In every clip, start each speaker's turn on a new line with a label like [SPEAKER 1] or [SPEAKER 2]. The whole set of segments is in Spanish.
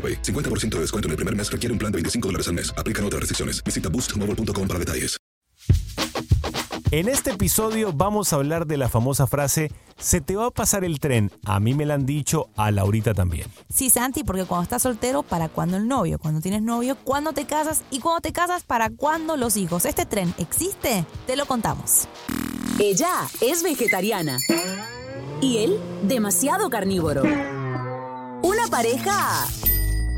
[SPEAKER 1] AroPay. 50% de descuento en el primer mes requiere un plan de 25 dólares al mes. Aplican otras restricciones. Visita boostmobile.com para detalles.
[SPEAKER 2] En este episodio vamos a hablar de la famosa frase se te va a pasar el tren. A mí me la han dicho, a Laurita también.
[SPEAKER 3] Sí, Santi, porque cuando estás soltero, ¿para cuándo el novio? Cuando tienes novio, ¿cuándo te casas? Y cuando te casas, ¿para cuándo los hijos? ¿Este tren existe? Te lo contamos.
[SPEAKER 4] Ella es vegetariana. Y él, demasiado carnívoro. Una pareja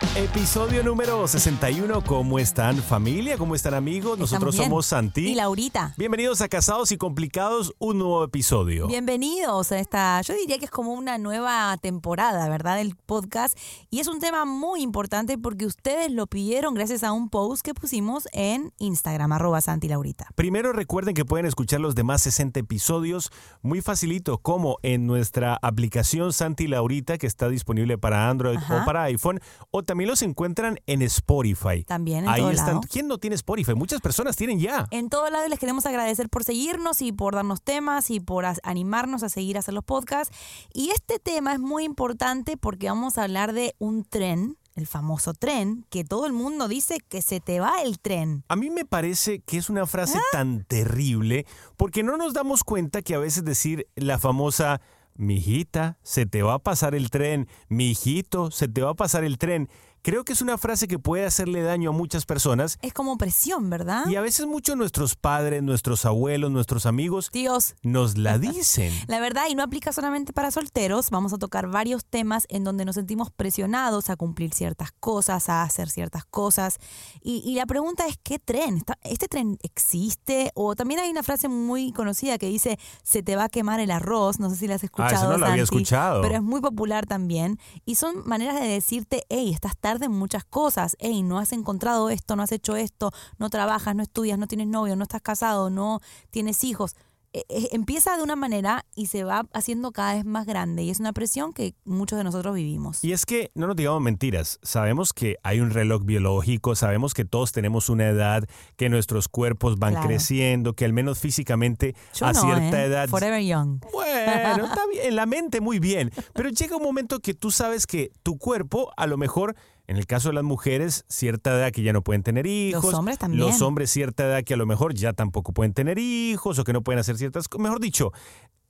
[SPEAKER 2] Episodio número 61. ¿Cómo están familia? ¿Cómo están amigos? Nosotros somos Santi.
[SPEAKER 3] Y Laurita.
[SPEAKER 2] Bienvenidos a Casados y Complicados, un nuevo episodio.
[SPEAKER 3] Bienvenidos a esta, yo diría que es como una nueva temporada, ¿verdad? Del podcast. Y es un tema muy importante porque ustedes lo pidieron gracias a un post que pusimos en Instagram, arroba Santi Laurita.
[SPEAKER 2] Primero recuerden que pueden escuchar los demás 60 episodios muy facilito, como en nuestra aplicación Santi Laurita, que está disponible para Android
[SPEAKER 3] Ajá.
[SPEAKER 2] o para iPhone, o también los encuentran en Spotify.
[SPEAKER 3] También en
[SPEAKER 2] Ahí
[SPEAKER 3] todo
[SPEAKER 2] están.
[SPEAKER 3] lado.
[SPEAKER 2] ¿Quién no tiene Spotify? Muchas personas tienen ya.
[SPEAKER 3] En todo lado les queremos agradecer por seguirnos y por darnos temas y por animarnos a seguir a hacer los podcasts. Y este tema es muy importante porque vamos a hablar de un tren, el famoso tren, que todo el mundo dice que se te va el tren.
[SPEAKER 2] A mí me parece que es una
[SPEAKER 3] Ah.
[SPEAKER 2] frase tan terrible porque no nos damos cuenta que a veces decir la famosa mijita, se te va a pasar el tren, mijito, se te va a pasar el tren, creo que es una frase que puede hacerle daño a muchas personas
[SPEAKER 3] Es como presión, ¿verdad?
[SPEAKER 2] y a veces mucho nuestros padres, nuestros abuelos, nuestros amigos
[SPEAKER 3] Dios.
[SPEAKER 2] nos la dicen.
[SPEAKER 3] La verdad, y no aplica solamente para solteros, vamos a tocar varios temas en donde nos sentimos presionados a cumplir ciertas cosas, a hacer ciertas cosas. Y, y la pregunta es, ¿qué tren? ¿Está- ¿Este tren existe? O también hay una frase muy conocida que dice, se te va a quemar el arroz. No sé si la has escuchado.
[SPEAKER 2] Ah, eso no lo había escuchado.
[SPEAKER 3] Pero es muy popular también. Y son maneras de decirte, hey, estás tarde en muchas cosas. Hey, no has encontrado esto, no has hecho esto, no trabajas, no estudias, no tienes novio, no estás casado, no tienes hijos eh, eh, empieza de una manera y se va haciendo cada vez más grande y es una presión que muchos de nosotros vivimos.
[SPEAKER 2] Y es que no nos digamos mentiras, sabemos que hay un reloj biológico, sabemos que todos tenemos una edad, que nuestros cuerpos van
[SPEAKER 3] Claro.
[SPEAKER 2] creciendo, que al menos físicamente
[SPEAKER 3] Yo
[SPEAKER 2] a
[SPEAKER 3] no,
[SPEAKER 2] cierta
[SPEAKER 3] ¿eh?
[SPEAKER 2] edad...
[SPEAKER 3] Forever young.
[SPEAKER 2] Bueno, está bien, en la mente muy bien, pero llega un momento que tú sabes que tu cuerpo a lo mejor... En el caso de las mujeres, cierta edad que ya no pueden tener hijos.
[SPEAKER 3] hombres también.
[SPEAKER 2] Los hombres, cierta edad que a lo mejor ya tampoco pueden tener hijos o que no pueden hacer ciertas cosas. Mejor dicho,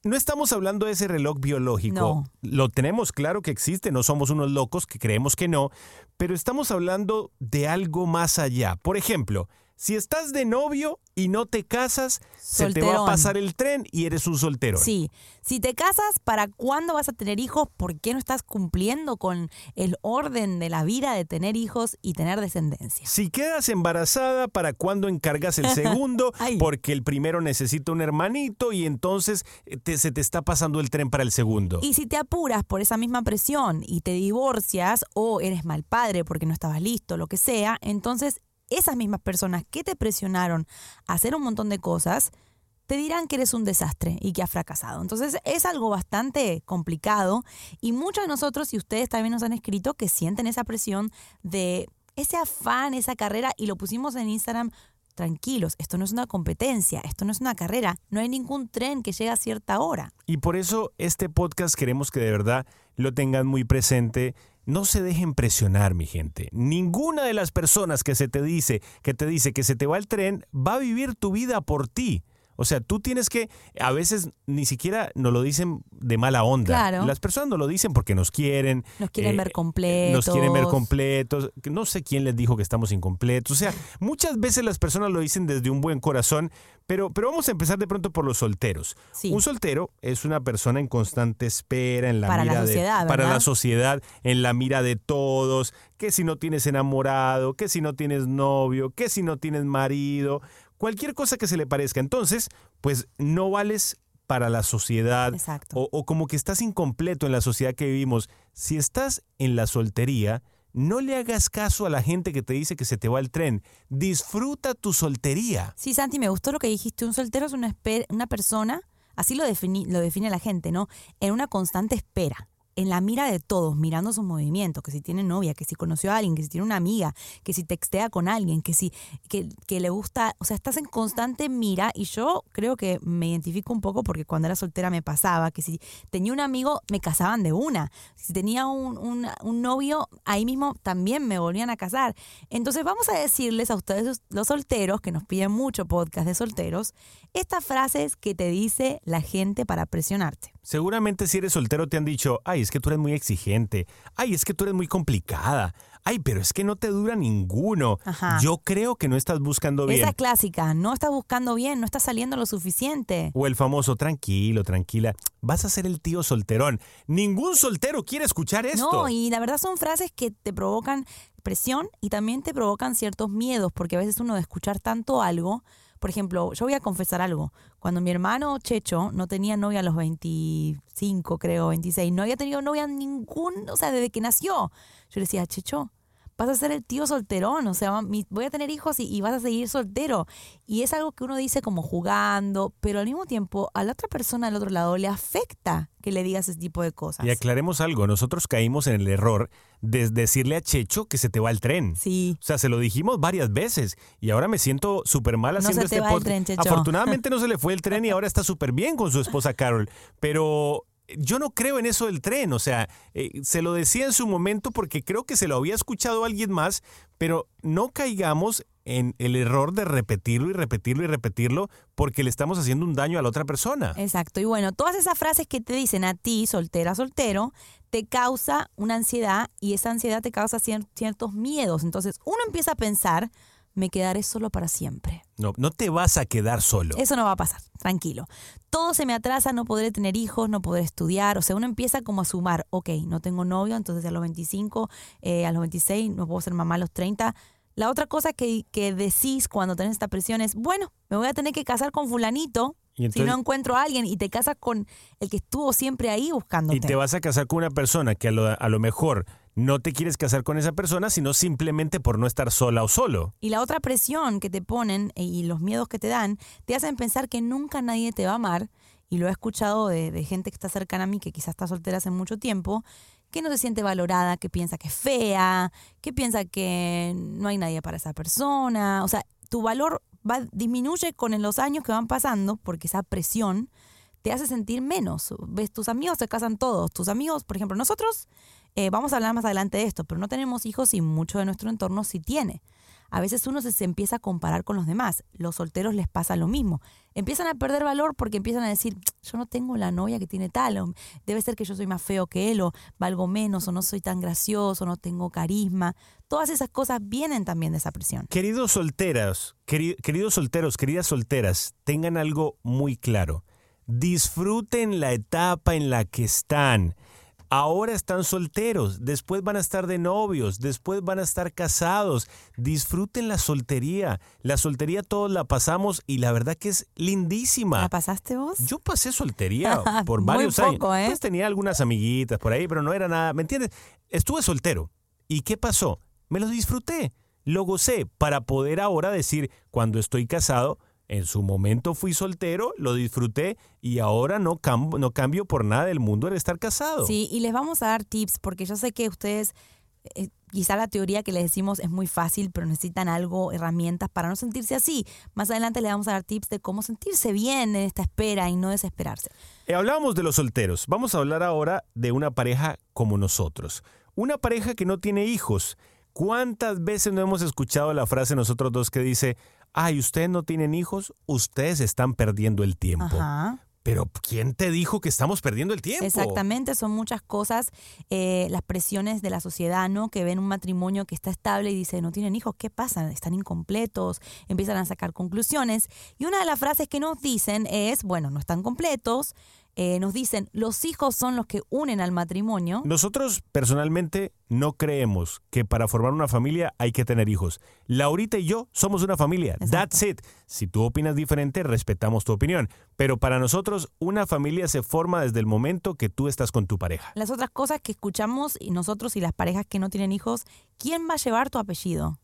[SPEAKER 2] no estamos hablando de ese reloj biológico.
[SPEAKER 3] No.
[SPEAKER 2] Lo tenemos claro que existe, no somos unos locos que creemos que no, pero estamos hablando de algo más allá. Por ejemplo, Si estás de novio y no te casas, se te va a pasar el tren y eres un soltero.
[SPEAKER 3] Sí, si te casas, ¿para cuándo vas a tener hijos? ¿Por qué no estás cumpliendo con el orden de la vida de tener hijos y tener descendencia?
[SPEAKER 2] Si quedas embarazada, ¿para cuándo encargas el segundo? Porque el primero necesita un hermanito y entonces eh, te- se te está pasando el tren para el segundo.
[SPEAKER 3] Y si te apuras por esa misma presión y te divorcias o eres mal padre porque no estabas listo, lo que sea, entonces esas mismas personas que te presionaron a hacer un montón de cosas, te dirán que eres un desastre y que has fracasado. Entonces es algo bastante complicado y muchos de nosotros, y ustedes también nos han escrito, que sienten esa presión de ese afán, esa carrera, y lo pusimos en Instagram. Tranquilos, esto no es una competencia, esto no es una carrera, no hay ningún tren que llegue a cierta hora.
[SPEAKER 2] Y por eso este podcast queremos que de verdad lo tengan muy presente. No se dejen presionar, mi gente. Ninguna de las personas que se te dice, que te dice que se te va el tren, va a vivir tu vida por ti. O sea, tú tienes que, a veces ni siquiera nos lo dicen de mala onda.
[SPEAKER 3] Claro.
[SPEAKER 2] Las personas nos lo dicen porque nos quieren.
[SPEAKER 3] Nos quieren
[SPEAKER 2] eh,
[SPEAKER 3] ver completos.
[SPEAKER 2] Nos quieren ver completos. No sé quién les dijo que estamos incompletos. O sea, muchas veces las personas lo dicen desde un buen corazón, pero, pero vamos a empezar de pronto por los solteros.
[SPEAKER 3] Sí.
[SPEAKER 2] Un soltero es una persona en constante espera, en la
[SPEAKER 3] Para la
[SPEAKER 2] mira
[SPEAKER 3] sociedad,
[SPEAKER 2] de para la sociedad, en la mira de todos, que si no tienes enamorado, que si no tienes novio, que si no tienes marido, cualquier cosa que se le parezca. Entonces, pues no vales para la sociedad
[SPEAKER 3] Exacto.
[SPEAKER 2] o, o como que estás incompleto en la sociedad que vivimos. Si estás en la soltería, no le hagas caso a la gente que te dice que se te va el tren. Disfruta tu soltería.
[SPEAKER 3] Sí, Santi, me gustó lo que dijiste. Un soltero es una, una persona, así lo, defini- lo define la gente, ¿no? En una constante espera. En la mira de todos, mirando sus movimientos, que si tiene novia, que si conoció a alguien, que si tiene una amiga, que si textea con alguien, que si que, que le gusta, o sea, estás en constante mira y yo creo que me identifico un poco porque cuando era soltera me pasaba, que si tenía un amigo me casaban de una, si tenía un, un- un novio, ahí mismo también me volvían a casar. Entonces vamos a decirles a ustedes los solteros, que nos piden mucho podcast de solteros, estas frases que te dice la gente para presionarte.
[SPEAKER 2] Seguramente si eres soltero te han dicho, ay, es que tú eres muy exigente, ay, es que tú eres muy complicada, ay, pero es que no te dura ninguno.
[SPEAKER 3] Ajá.
[SPEAKER 2] Yo creo que no estás buscando bien.
[SPEAKER 3] Esa es clásica, no estás buscando bien, no estás saliendo lo suficiente.
[SPEAKER 2] O el famoso, tranquilo, tranquila, vas a ser el tío solterón. Ningún soltero quiere escuchar esto.
[SPEAKER 3] No, y la verdad son frases que te provocan presión y también te provocan ciertos miedos, porque a veces uno de escuchar tanto algo, por ejemplo, yo voy a confesar algo. Cuando mi hermano Checho no tenía novia a los 25, creo, 26, no había tenido novia ningún, o sea, desde que nació. Yo le decía, Checho, vas a ser el tío solterón, o sea, voy a tener hijos y, y vas a seguir soltero. Y es algo que uno dice como jugando, pero al mismo tiempo a la otra persona del otro lado le afecta que le digas ese tipo de cosas.
[SPEAKER 2] Y aclaremos algo, nosotros caímos en el error de decirle a Checho que se te va el tren.
[SPEAKER 3] Sí.
[SPEAKER 2] O sea, se lo dijimos varias veces y ahora me siento súper mal
[SPEAKER 3] No
[SPEAKER 2] haciendo
[SPEAKER 3] se te
[SPEAKER 2] este
[SPEAKER 3] va el
[SPEAKER 2] podcast.
[SPEAKER 3] tren, Checho.
[SPEAKER 2] Afortunadamente no se le fue el tren y ahora está súper bien con su esposa Carol. Pero yo no creo en eso del tren. O sea, eh, se lo decía en su momento porque creo que se lo había escuchado alguien más, pero no caigamos en el error de repetirlo y repetirlo y repetirlo porque le estamos haciendo un daño a la otra persona.
[SPEAKER 3] Exacto. Y bueno, todas esas frases que te dicen a ti, soltera, soltero, te causa una ansiedad y esa ansiedad te causa cier- ciertos miedos. Entonces uno empieza a pensar, me quedaré solo para siempre.
[SPEAKER 2] No, no te vas a quedar solo.
[SPEAKER 3] Eso no va a pasar, tranquilo. Todo se me atrasa, no podré tener hijos, no podré estudiar. O sea, uno empieza como a sumar, ok, no tengo novio, entonces a los 25, eh, a los 26, no puedo ser mamá a los 30. La otra cosa que, que decís cuando tenés esta presión es, bueno, me voy a tener que casar con fulanito
[SPEAKER 2] Y
[SPEAKER 3] si no encuentro a alguien y te casas con el que estuvo siempre ahí buscándote.
[SPEAKER 2] Y te vas a casar con una persona que a lo, a lo mejor no te quieres casar con esa persona, sino simplemente por no estar sola o solo.
[SPEAKER 3] Y la otra presión que te ponen eh, y los miedos que te dan te hacen pensar que nunca nadie te va a amar. Y lo he escuchado de, gente que está cercana a mí, que quizás está soltera hace mucho tiempo, que no se siente valorada, que piensa que es fea, que piensa que no hay nadie para esa persona. O sea, tu valor va, disminuye con los años que van pasando porque esa presión te hace sentir menos. Ves, tus amigos se casan todos. Tus amigos, por ejemplo, nosotros, eh, vamos a hablar más adelante de esto, pero no tenemos hijos y mucho de nuestro entorno sí tiene. A veces uno se, empieza a comparar con los demás. Los solteros les pasa lo mismo. Empiezan a perder valor porque empiezan a decir, yo no tengo la novia que tiene tal, o debe ser que yo soy más feo que él, o valgo menos, o no soy tan gracioso, no tengo carisma. Todas esas cosas vienen también de esa presión.
[SPEAKER 2] Queridos solteros, queri- queridos solteros, queridas solteras, tengan algo muy claro. Disfruten la etapa en la que están. Ahora están solteros, después van a estar de novios, después van a estar casados. Disfruten la soltería. La soltería todos la pasamos y la verdad que es lindísima.
[SPEAKER 3] ¿La pasaste vos?
[SPEAKER 2] Yo pasé soltería por
[SPEAKER 3] Muy
[SPEAKER 2] varios
[SPEAKER 3] poco,
[SPEAKER 2] años.
[SPEAKER 3] ¿eh?
[SPEAKER 2] Pues tenía algunas amiguitas por ahí, pero no era nada. ¿Me entiendes? Estuve soltero. ¿Y qué pasó? Me lo disfruté. Lo gocé para poder ahora decir, cuando estoy casado, en su momento fui soltero, lo disfruté y ahora no, cam- no cambio por nada del mundo el estar casado.
[SPEAKER 3] Sí, y les vamos a dar tips porque yo sé que ustedes, eh, quizá la teoría que les decimos es muy fácil, pero necesitan algo, herramientas para no sentirse así. Más adelante les vamos a dar tips de cómo sentirse bien en esta espera y no desesperarse.
[SPEAKER 2] Eh, hablábamos de los solteros. Vamos a hablar ahora de una pareja como nosotros. Una pareja que no tiene hijos. ¿Cuántas veces no hemos escuchado la frase nosotros dos que dice, ay, ustedes no tienen hijos, ustedes están perdiendo el tiempo?
[SPEAKER 3] Ajá.
[SPEAKER 2] Pero ¿quién te dijo que estamos perdiendo el tiempo?
[SPEAKER 3] Exactamente, son muchas cosas, eh, las presiones de la sociedad, ¿no? Que ven un matrimonio que está estable y dice, no tienen hijos, ¿qué pasa? Están incompletos, empiezan a sacar conclusiones. Y una de las frases que nos dicen es, bueno, no están completos, eh, nos dicen, los hijos son los que unen al matrimonio.
[SPEAKER 2] Nosotros personalmente no creemos que para formar una familia hay que tener hijos. Laurita y yo somos una familia. That's it. Si tú opinas diferente, respetamos tu opinión. Pero para nosotros una familia se forma desde el momento que tú estás con tu pareja.
[SPEAKER 3] Las otras cosas que escuchamos y nosotros y las parejas que no tienen hijos, ¿quién va a llevar tu apellido?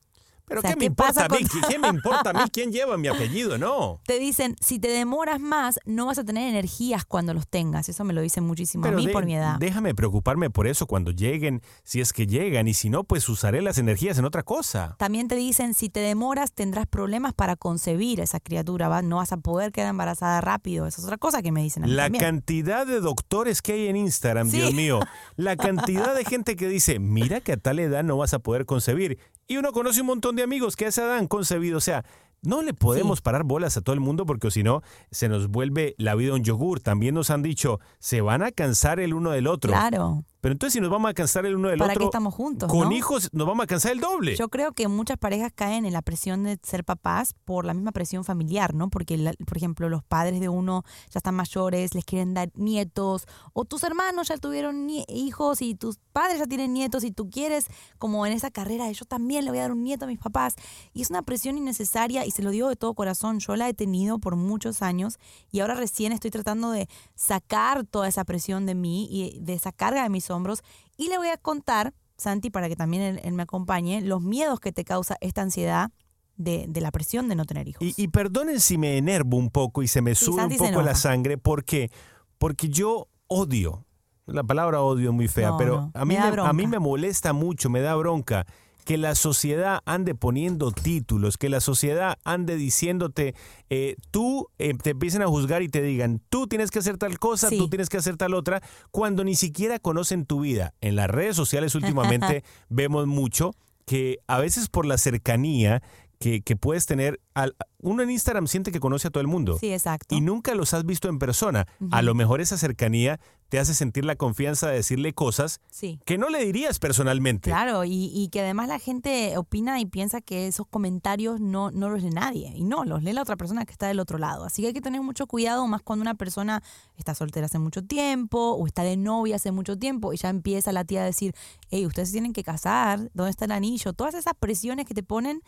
[SPEAKER 2] Pero
[SPEAKER 3] O sea,
[SPEAKER 2] ¿qué me
[SPEAKER 3] ¿qué
[SPEAKER 2] importa
[SPEAKER 3] pasa
[SPEAKER 2] a mí?
[SPEAKER 3] con-
[SPEAKER 2] ¿Qué me importa a mí quién lleva mi apellido? No.
[SPEAKER 3] Te dicen, si te demoras más, no vas a tener energías cuando los tengas. Eso me lo dicen muchísimo a mí
[SPEAKER 2] de-
[SPEAKER 3] por mi edad.
[SPEAKER 2] déjame preocuparme por eso cuando lleguen, si es que llegan, y si no, pues usaré las energías en otra cosa.
[SPEAKER 3] También te dicen, si te demoras, tendrás problemas para concebir esa criatura. ¿va? No vas a poder quedar embarazada rápido. Esa es otra cosa que me dicen a mí
[SPEAKER 2] La
[SPEAKER 3] también.
[SPEAKER 2] cantidad de doctores que hay en Instagram,
[SPEAKER 3] Sí.
[SPEAKER 2] Dios mío. La cantidad de gente que dice, mira que a tal edad no vas a poder concebir. Y uno conoce un montón de amigos que a esa edad han concebido. O sea, no le podemos parar bolas a todo el mundo porque si no, se nos vuelve la vida un yogur. También nos han dicho, se van a cansar el uno del otro.
[SPEAKER 3] Claro.
[SPEAKER 2] Pero entonces si nos vamos a cansar el uno del
[SPEAKER 3] ¿Para
[SPEAKER 2] otro,
[SPEAKER 3] qué estamos juntos,
[SPEAKER 2] con
[SPEAKER 3] no?
[SPEAKER 2] hijos nos vamos a cansar el doble.
[SPEAKER 3] Yo creo que muchas parejas caen en la presión de ser papás por la misma presión familiar, ¿no? Porque, la- por ejemplo, los padres de uno ya están mayores, les quieren dar nietos, o tus hermanos ya tuvieron hijos y tus padres ya tienen nietos y tú quieres, como en esa carrera, de yo también le voy a dar un nieto a mis papás. Y es una presión innecesaria y se lo digo de todo corazón, yo la he tenido por muchos años y ahora recién estoy tratando de sacar toda esa presión de mí y de esa carga de mis hombros y le voy a contar, Santi, para que también él, él me acompañe, los miedos que te causa esta ansiedad de, de la presión de no tener hijos.
[SPEAKER 2] Y, y perdonen si me enervo un poco y se me sube un poco la sangre, porque porque yo odio. La palabra odio es muy fea,
[SPEAKER 3] No,
[SPEAKER 2] pero
[SPEAKER 3] no,
[SPEAKER 2] a mí
[SPEAKER 3] me da
[SPEAKER 2] me, a mí me molesta mucho, me da bronca que la sociedad ande poniendo títulos, que la sociedad ande diciéndote, eh, tú eh, te empiecen a juzgar y te digan, tú tienes que hacer tal cosa,
[SPEAKER 3] Sí.
[SPEAKER 2] tú tienes que hacer tal otra, cuando ni siquiera conocen tu vida. En las redes sociales últimamente vemos mucho que a veces por la cercanía que, que puedes tener, al- uno en Instagram siente que conoce a todo el mundo
[SPEAKER 3] Sí, exacto.
[SPEAKER 2] y nunca los has visto en persona. A lo mejor esa cercanía te hace sentir la confianza de decirle cosas
[SPEAKER 3] Sí.
[SPEAKER 2] que no le dirías personalmente.
[SPEAKER 3] Claro, y, y que además la gente opina y piensa que esos comentarios no, no los lee nadie. Y no, los lee la otra persona que está del otro lado. Así que hay que tener mucho cuidado, más cuando una persona está soltera hace mucho tiempo o está de novia hace mucho tiempo y ya empieza la tía a decir, hey, ustedes se tienen que casar, ¿dónde está el anillo? Todas esas presiones que te ponen,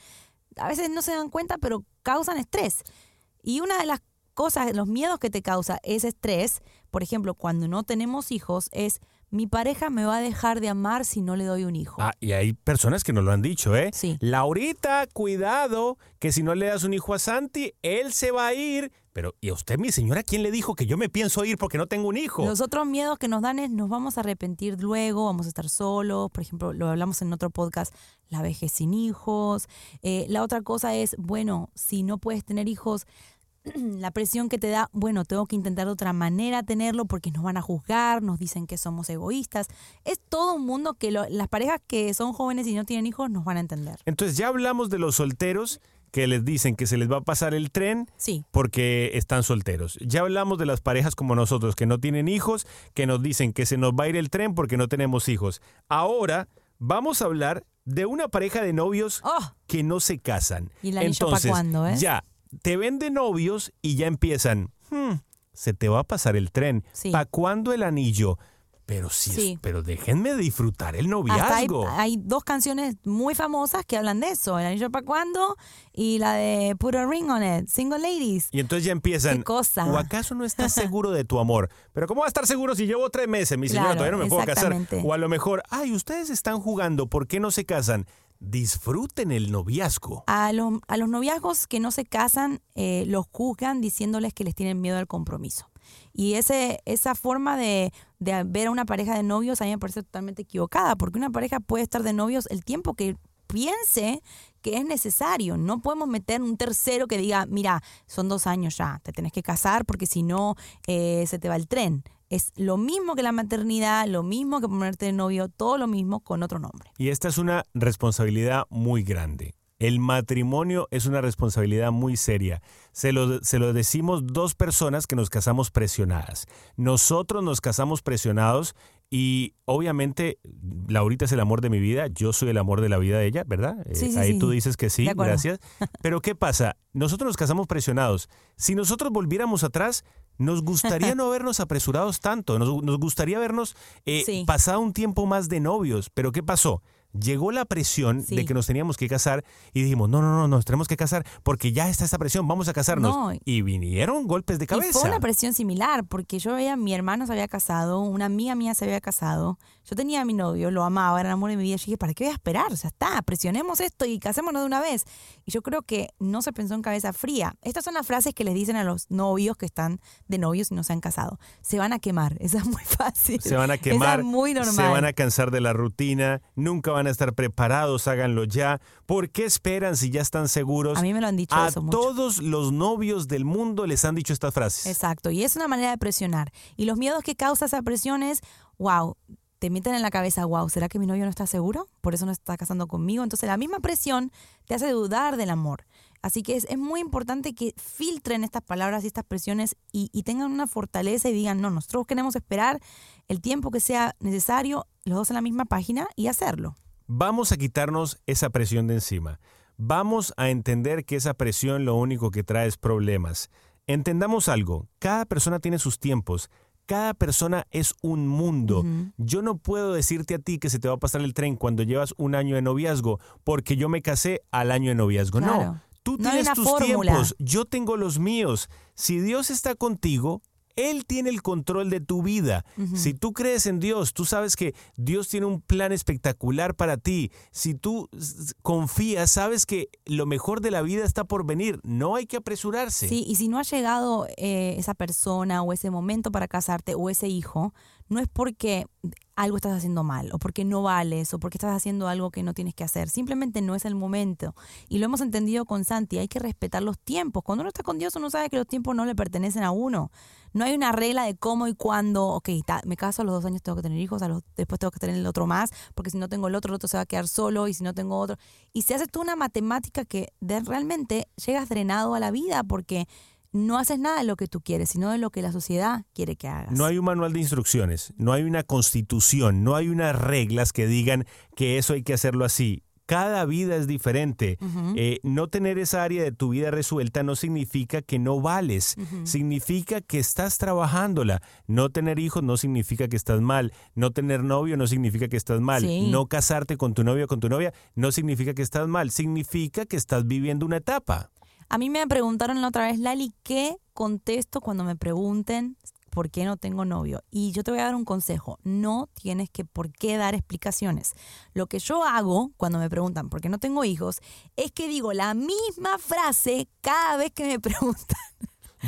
[SPEAKER 3] a veces no se dan cuenta, pero causan estrés. Y una de las cosas, los miedos que te causa ese estrés, por ejemplo, cuando no tenemos hijos, es mi pareja me va a dejar de amar si no le doy un hijo.
[SPEAKER 2] Ah, y hay personas que nos lo han dicho, ¿eh?
[SPEAKER 3] Sí.
[SPEAKER 2] Laurita, cuidado, que si no le das un hijo a Santi, él se va a ir. Pero, ¿y a usted, mi señora, quién le dijo que yo me pienso ir porque no tengo un hijo?
[SPEAKER 3] Los otros miedos que nos dan es nos vamos a arrepentir luego, vamos a estar solos, por ejemplo, lo hablamos en otro podcast, la vejez sin hijos. Eh, la otra cosa es, bueno, si no puedes tener hijos, la presión que te da, bueno, tengo que intentar de otra manera tenerlo porque nos van a juzgar, nos dicen que somos egoístas. Es todo un mundo que lo- las parejas que son jóvenes y no tienen hijos nos van a entender.
[SPEAKER 2] Entonces ya hablamos de los solteros que les dicen que se les va a pasar el tren
[SPEAKER 3] Sí.
[SPEAKER 2] porque están solteros. Ya hablamos de las parejas como nosotros que no tienen hijos, que nos dicen que se nos va a ir el tren porque no tenemos hijos. Ahora vamos a hablar de una pareja de novios
[SPEAKER 3] Oh,
[SPEAKER 2] que no se casan.
[SPEAKER 3] ¿Y pa'
[SPEAKER 2] Entonces,
[SPEAKER 3] cuándo, eh?
[SPEAKER 2] ya, te ven de novios y ya empiezan, "Hmm, se te va a pasar el tren.
[SPEAKER 3] Sí.
[SPEAKER 2] ¿Para cuándo el anillo? Pero sí, es- pero déjenme disfrutar el
[SPEAKER 3] hasta hay,
[SPEAKER 2] noviazgo.
[SPEAKER 3] hay dos canciones muy famosas que hablan de eso, El anillo para cuándo y la de Put a Ring on It, Single Ladies.
[SPEAKER 2] Y entonces ya empiezan.
[SPEAKER 3] ¿Qué cosa?
[SPEAKER 2] ¿O acaso no estás seguro de tu amor? Pero ¿cómo va a estar seguro si llevo tres meses, mi señora?
[SPEAKER 3] Claro,
[SPEAKER 2] Todavía no me puedo casar. O a lo mejor, ay, ustedes están jugando, ¿por qué no se casan? Disfruten el noviazgo.
[SPEAKER 3] A los, a los noviazgos que no se casan, eh, los juzgan diciéndoles que les tienen miedo al compromiso. Y ese, esa forma de, de ver a una pareja de novios a mí me parece totalmente equivocada, porque una pareja puede estar de novios el tiempo que piense que es necesario. No podemos meter un tercero que diga, mira, son dos años ya, te tenés que casar porque si no eh, se te va el tren. Es lo mismo que la maternidad, lo mismo que ponerte de novio, todo lo mismo con otro nombre.
[SPEAKER 2] Y esta es una responsabilidad muy grande. El matrimonio es una responsabilidad muy seria. Se lo, se lo decimos dos personas que nos casamos presionadas. Nosotros nos casamos presionados y obviamente Laurita es el amor de mi vida, yo soy el amor de la vida de ella, ¿verdad? Eh,
[SPEAKER 3] Sí,
[SPEAKER 2] Ahí
[SPEAKER 3] sí.
[SPEAKER 2] tú dices que sí, gracias. Pero ¿qué pasa? Nosotros nos casamos presionados. Si nosotros volviéramos atrás, nos gustaría no habernos apresurados tanto, nos, nos gustaría habernos eh, pasado un tiempo más de novios. Pero ¿qué pasó? Llegó la presión
[SPEAKER 3] Sí.
[SPEAKER 2] de que nos teníamos que casar y dijimos, no, no, no, nos tenemos que casar porque ya está esa presión, vamos a casarnos.
[SPEAKER 3] No.
[SPEAKER 2] Y vinieron golpes de
[SPEAKER 3] Y
[SPEAKER 2] cabeza.
[SPEAKER 3] fue una presión similar, porque yo veía, mi hermano se había casado, una amiga mía se había casado, yo tenía a mi novio, lo amaba, era el amor de mi vida, yo dije, ¿para qué voy a esperar? O sea, está, presionemos esto y casémonos de una vez. Y yo creo que no se pensó en cabeza fría. Estas son las frases que les dicen a los novios que están de novios y no se han casado. Se van a quemar, esa es muy fácil.
[SPEAKER 2] se van a
[SPEAKER 3] Esa
[SPEAKER 2] quemar,
[SPEAKER 3] es muy normal.
[SPEAKER 2] se van a cansar de la rutina, nunca van a estar preparados, háganlo ya. ¿Por qué esperan si ya están seguros?
[SPEAKER 3] A mí me lo han dicho
[SPEAKER 2] A
[SPEAKER 3] eso mucho.
[SPEAKER 2] todos los novios del mundo les han dicho estas frases.
[SPEAKER 3] Exacto, y es una manera de presionar. Y los miedos que causa esa presión es, wow, te meten en la cabeza, wow, ¿será que mi novio no está seguro? Por eso no está casando conmigo. Entonces la misma presión te hace dudar del amor. Así que es, es muy importante que filtren estas palabras y estas presiones y, y tengan una fortaleza y digan, no, nosotros queremos esperar el tiempo que sea necesario, los dos en la misma página y hacerlo.
[SPEAKER 2] Vamos a quitarnos esa presión de encima. Vamos a entender que esa presión lo único que trae es problemas. Entendamos algo, cada persona tiene sus tiempos, cada persona es un mundo. Yo no puedo decirte a ti que se te va a pasar el tren cuando llevas un año de noviazgo, porque yo me casé al año de noviazgo. No, tú
[SPEAKER 3] No
[SPEAKER 2] tienes tus
[SPEAKER 3] fórmula.
[SPEAKER 2] tiempos, yo tengo los míos. Si Dios está contigo, Él tiene el control de tu vida. Si tú crees en Dios, tú sabes que Dios tiene un plan espectacular para ti. Si tú confías, sabes que lo mejor de la vida está por venir. No hay que apresurarse.
[SPEAKER 3] Sí, y si no ha llegado eh, esa persona o ese momento para casarte o ese hijo, no es porque algo estás haciendo mal o porque no vales o porque estás haciendo algo que no tienes que hacer. Simplemente no es el momento. Y lo hemos entendido con Santi, hay que respetar los tiempos. Cuando uno está con Dios uno sabe que los tiempos no le pertenecen a uno. No hay una regla de cómo y cuándo, ok, me caso a los dos años tengo que tener hijos, a los, después tengo que tener el otro más, porque si no tengo el otro, el otro se va a quedar solo y si no tengo otro. Y se hace toda una matemática que realmente llegas drenado a la vida porque no haces nada de lo que tú quieres, sino de lo que la sociedad quiere que hagas.
[SPEAKER 2] No hay un manual de instrucciones, no hay una constitución, no hay unas reglas que digan que eso hay que hacerlo así. Cada vida es diferente. Eh, no tener esa área de tu vida resuelta no significa que no vales, significa que estás trabajándola. No tener hijos no significa que estás mal, no tener novio no significa que estás mal,
[SPEAKER 3] Sí.
[SPEAKER 2] no casarte con tu novio o con tu novia no significa que estás mal, significa que estás viviendo una etapa.
[SPEAKER 3] A mí me preguntaron la otra vez, Lali, ¿qué contesto cuando me pregunten por qué no tengo novio? Y yo te voy a dar un consejo, no tienes que por qué dar explicaciones. Lo que yo hago cuando me preguntan por qué no tengo hijos es que digo la misma frase cada vez que me preguntan.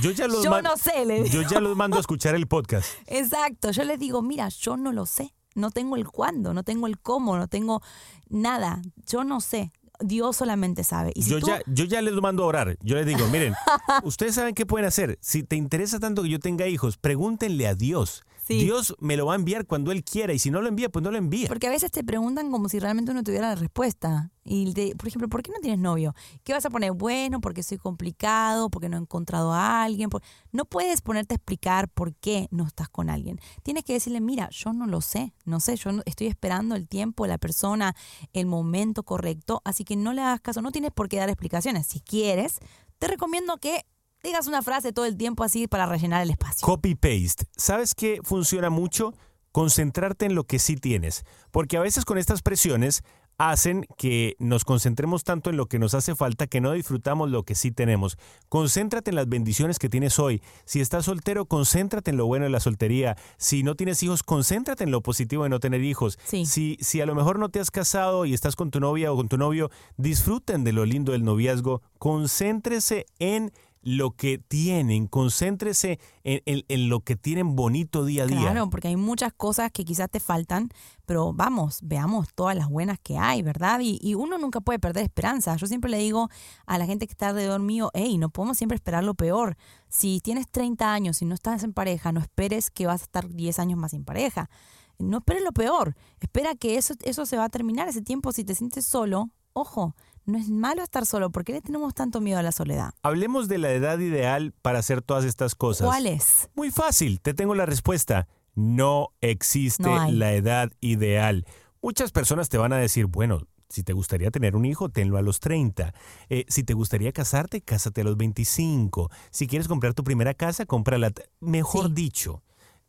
[SPEAKER 2] Yo ya los
[SPEAKER 3] Yo no sé, le
[SPEAKER 2] Yo
[SPEAKER 3] digo.
[SPEAKER 2] ya los mando a escuchar el podcast.
[SPEAKER 3] Exacto, yo les digo, mira, yo no lo sé, no tengo el cuándo, no tengo el cómo, no tengo nada, yo no sé. Dios solamente sabe. Y si
[SPEAKER 2] yo,
[SPEAKER 3] tú-
[SPEAKER 2] ya, yo ya les mando a orar. Yo les digo, miren, ustedes saben qué pueden hacer. Si te interesa tanto que yo tenga hijos, pregúntenle a Dios.
[SPEAKER 3] Sí.
[SPEAKER 2] Dios me lo va a enviar cuando Él quiera y si no lo envía, pues no lo envía.
[SPEAKER 3] Porque a veces te preguntan como si realmente uno tuviera la respuesta. Y te- por ejemplo, ¿por qué no tienes novio? ¿Qué vas a poner? Bueno, porque soy complicado, porque no he encontrado a alguien. por- No puedes ponerte a explicar por qué no estás con alguien. Tienes que decirle, mira, yo no lo sé, no sé, yo no- estoy esperando el tiempo, la persona, el momento correcto, así que no le hagas caso, no tienes por qué dar explicaciones. Si quieres, te recomiendo que digas una frase todo el tiempo así para rellenar el espacio.
[SPEAKER 2] Copy-paste. ¿Sabes qué funciona mucho? Concentrarte en lo que sí tienes. Porque a veces con estas presiones hacen que nos concentremos tanto en lo que nos hace falta que no disfrutamos lo que sí tenemos. Concéntrate en las bendiciones que tienes hoy. Si estás soltero, concéntrate en lo bueno de la soltería. Si no tienes hijos, concéntrate en lo positivo de no tener hijos.
[SPEAKER 3] Sí.
[SPEAKER 2] Si, si a lo mejor no te has casado y estás con tu novia o con tu novio, disfruten de lo lindo del noviazgo. Concéntrese en lo que tienen, concéntrese en, en- lo que tienen bonito día a día.
[SPEAKER 3] Claro, porque hay muchas cosas que quizás te faltan, pero vamos, veamos todas las buenas que hay, ¿verdad? Y, y uno nunca puede perder esperanza. Yo siempre le digo a la gente que está alrededor mío, hey, no podemos siempre esperar lo peor. Si tienes 30 años y no estás en pareja, no esperes que vas a estar 10 años más sin pareja. No esperes lo peor. Espera que eso, eso se va a terminar ese tiempo. Si te sientes solo, ojo, no es malo estar solo. ¿Por qué le tenemos tanto miedo a la soledad?
[SPEAKER 2] Hablemos de la edad ideal para hacer todas estas cosas.
[SPEAKER 3] ¿Cuál es?
[SPEAKER 2] Muy fácil, te tengo la respuesta. No existe
[SPEAKER 3] No
[SPEAKER 2] la edad ideal. Muchas personas te van a decir, bueno, si te gustaría tener un hijo, tenlo a los 30. Eh, si te gustaría casarte, cásate a los 25. Si quieres comprar tu primera casa, cómprala. Mejor
[SPEAKER 3] Sí.
[SPEAKER 2] dicho,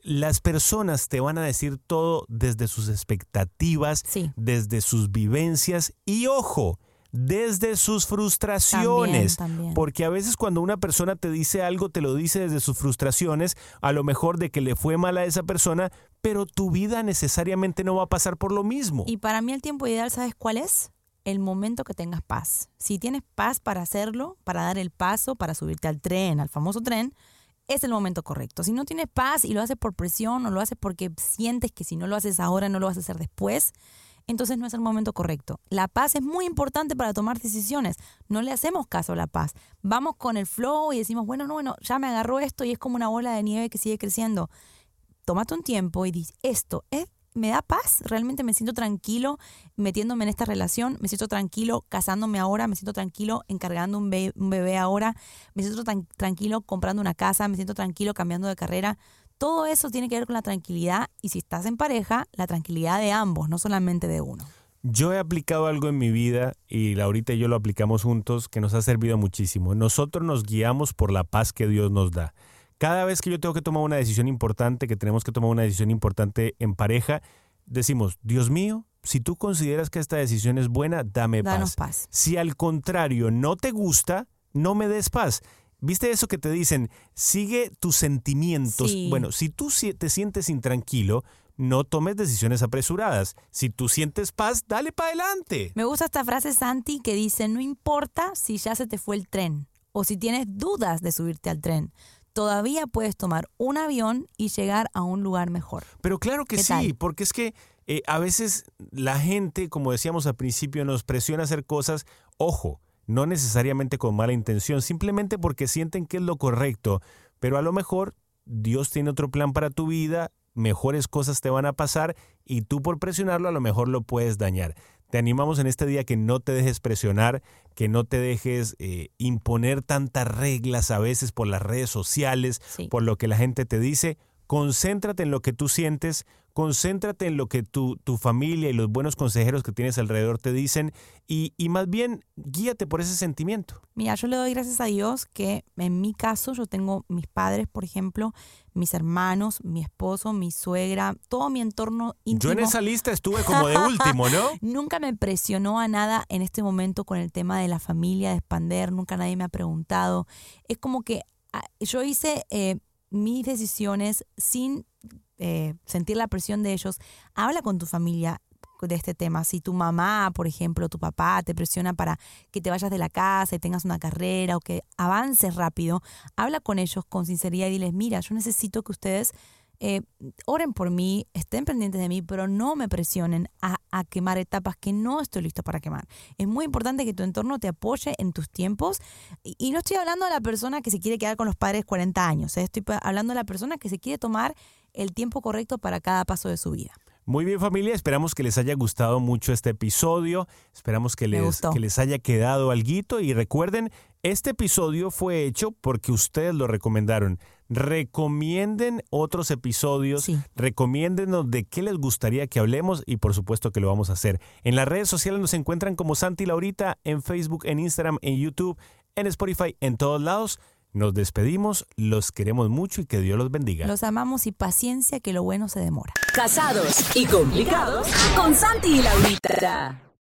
[SPEAKER 2] las personas te van a decir todo desde sus expectativas,
[SPEAKER 3] Sí.
[SPEAKER 2] desde sus vivencias y, ojo, desde sus frustraciones.
[SPEAKER 3] También, también.
[SPEAKER 2] Porque a veces cuando una persona te dice algo, te lo dice desde sus frustraciones, a lo mejor de que le fue mal a esa persona, pero tu vida necesariamente no va a pasar por lo mismo.
[SPEAKER 3] Y para mí el tiempo ideal, ¿sabes cuál es? El momento que tengas paz. Si tienes paz para hacerlo, para dar el paso, para subirte al tren, al famoso tren, es el momento correcto. Si no tienes paz y lo haces por presión o lo haces porque sientes que si no lo haces ahora no lo vas a hacer después, entonces no es el momento correcto. La paz es muy importante para tomar decisiones. No le hacemos caso a la paz. Vamos con el flow y decimos, bueno, no, bueno, ya me agarró esto y es como una bola de nieve que sigue creciendo tómate un tiempo y dices, esto es, me da paz, realmente me siento tranquilo metiéndome en esta relación, me siento tranquilo casándome ahora, me siento tranquilo encargando un, un bebé ahora, me siento tan tranquilo comprando una casa, me siento tranquilo cambiando de carrera. Todo eso tiene que ver con la tranquilidad y si estás en pareja, la tranquilidad de ambos, no solamente de uno.
[SPEAKER 2] Yo he aplicado algo en mi vida y Laurita y yo lo aplicamos juntos que nos ha servido muchísimo. Nosotros nos guiamos por la paz que Dios nos da. Cada vez que yo tengo que tomar una decisión importante, que tenemos que tomar una decisión importante en pareja, decimos, Dios mío, si tú consideras que esta decisión es buena, dame
[SPEAKER 3] Danos
[SPEAKER 2] paz.
[SPEAKER 3] paz.
[SPEAKER 2] Si al contrario no te gusta, no me des paz. ¿Viste eso que te dicen? Sigue tus sentimientos.
[SPEAKER 3] Sí.
[SPEAKER 2] Bueno, si tú te sientes intranquilo, no tomes decisiones apresuradas. Si tú sientes paz, dale para adelante.
[SPEAKER 3] Me gusta esta frase, Santi, que dice, no importa si ya se te fue el tren o si tienes dudas de subirte al tren, todavía puedes tomar un avión y llegar a un lugar mejor.
[SPEAKER 2] Pero claro que
[SPEAKER 3] ¿Qué
[SPEAKER 2] sí,
[SPEAKER 3] tal?
[SPEAKER 2] porque es que eh, a veces la gente, como decíamos al principio, nos presiona a hacer cosas, ojo, no necesariamente con mala intención, simplemente porque sienten que es lo correcto, pero a lo mejor Dios tiene otro plan para tu vida, mejores cosas te van a pasar y tú por presionarlo a lo mejor lo puedes dañar. Te animamos en este día que no te dejes presionar, que no te dejes eh, imponer tantas reglas a veces por las redes sociales,
[SPEAKER 3] Sí.
[SPEAKER 2] por lo que la gente te dice. Concéntrate en lo que tú sientes, concéntrate en lo que tu, tu familia y los buenos consejeros que tienes alrededor te dicen y, y más bien guíate por ese sentimiento.
[SPEAKER 3] Mira, yo le doy gracias a Dios que en mi caso yo tengo mis padres, por ejemplo, mis hermanos, mi esposo, mi suegra, todo mi entorno íntimo.
[SPEAKER 2] Yo en esa lista estuve como de último, ¿no?
[SPEAKER 3] Nunca me presionó a nada en este momento con el tema de la familia, de expander, nunca nadie me ha preguntado. Es como que ah, yo hice eh, mis decisiones sin eh, sentir la presión de ellos. Habla con tu familia de este tema. Si tu mamá, por ejemplo, tu papá te presiona para que te vayas de la casa y tengas una carrera o que avances rápido, habla con ellos con sinceridad y diles, mira, yo necesito que ustedes eh, oren por mí, estén pendientes de mí, pero no me presionen a, a quemar etapas que no estoy listo para quemar. Es muy importante que tu entorno te apoye en tus tiempos. Y, y no estoy hablando de la persona que se quiere quedar con los padres 40 años, ¿eh? estoy hablando de la persona que se quiere tomar el tiempo correcto para cada paso de su vida.
[SPEAKER 2] Muy bien familia, esperamos que les haya gustado mucho este episodio, esperamos que les, que les haya quedado alguito y recuerden, este episodio fue hecho porque ustedes lo recomendaron. Recomienden otros episodios,
[SPEAKER 3] Sí.
[SPEAKER 2] recomiéndenos de qué les gustaría que hablemos y por supuesto que lo vamos a hacer. En las redes sociales nos encuentran como Santi Laurita, en Facebook, en Instagram, en YouTube, en Spotify, en todos lados. Nos despedimos, los queremos mucho y que Dios los bendiga.
[SPEAKER 3] Los amamos y paciencia que lo bueno se demora.
[SPEAKER 4] Casados y complicados con Santi y Laurita.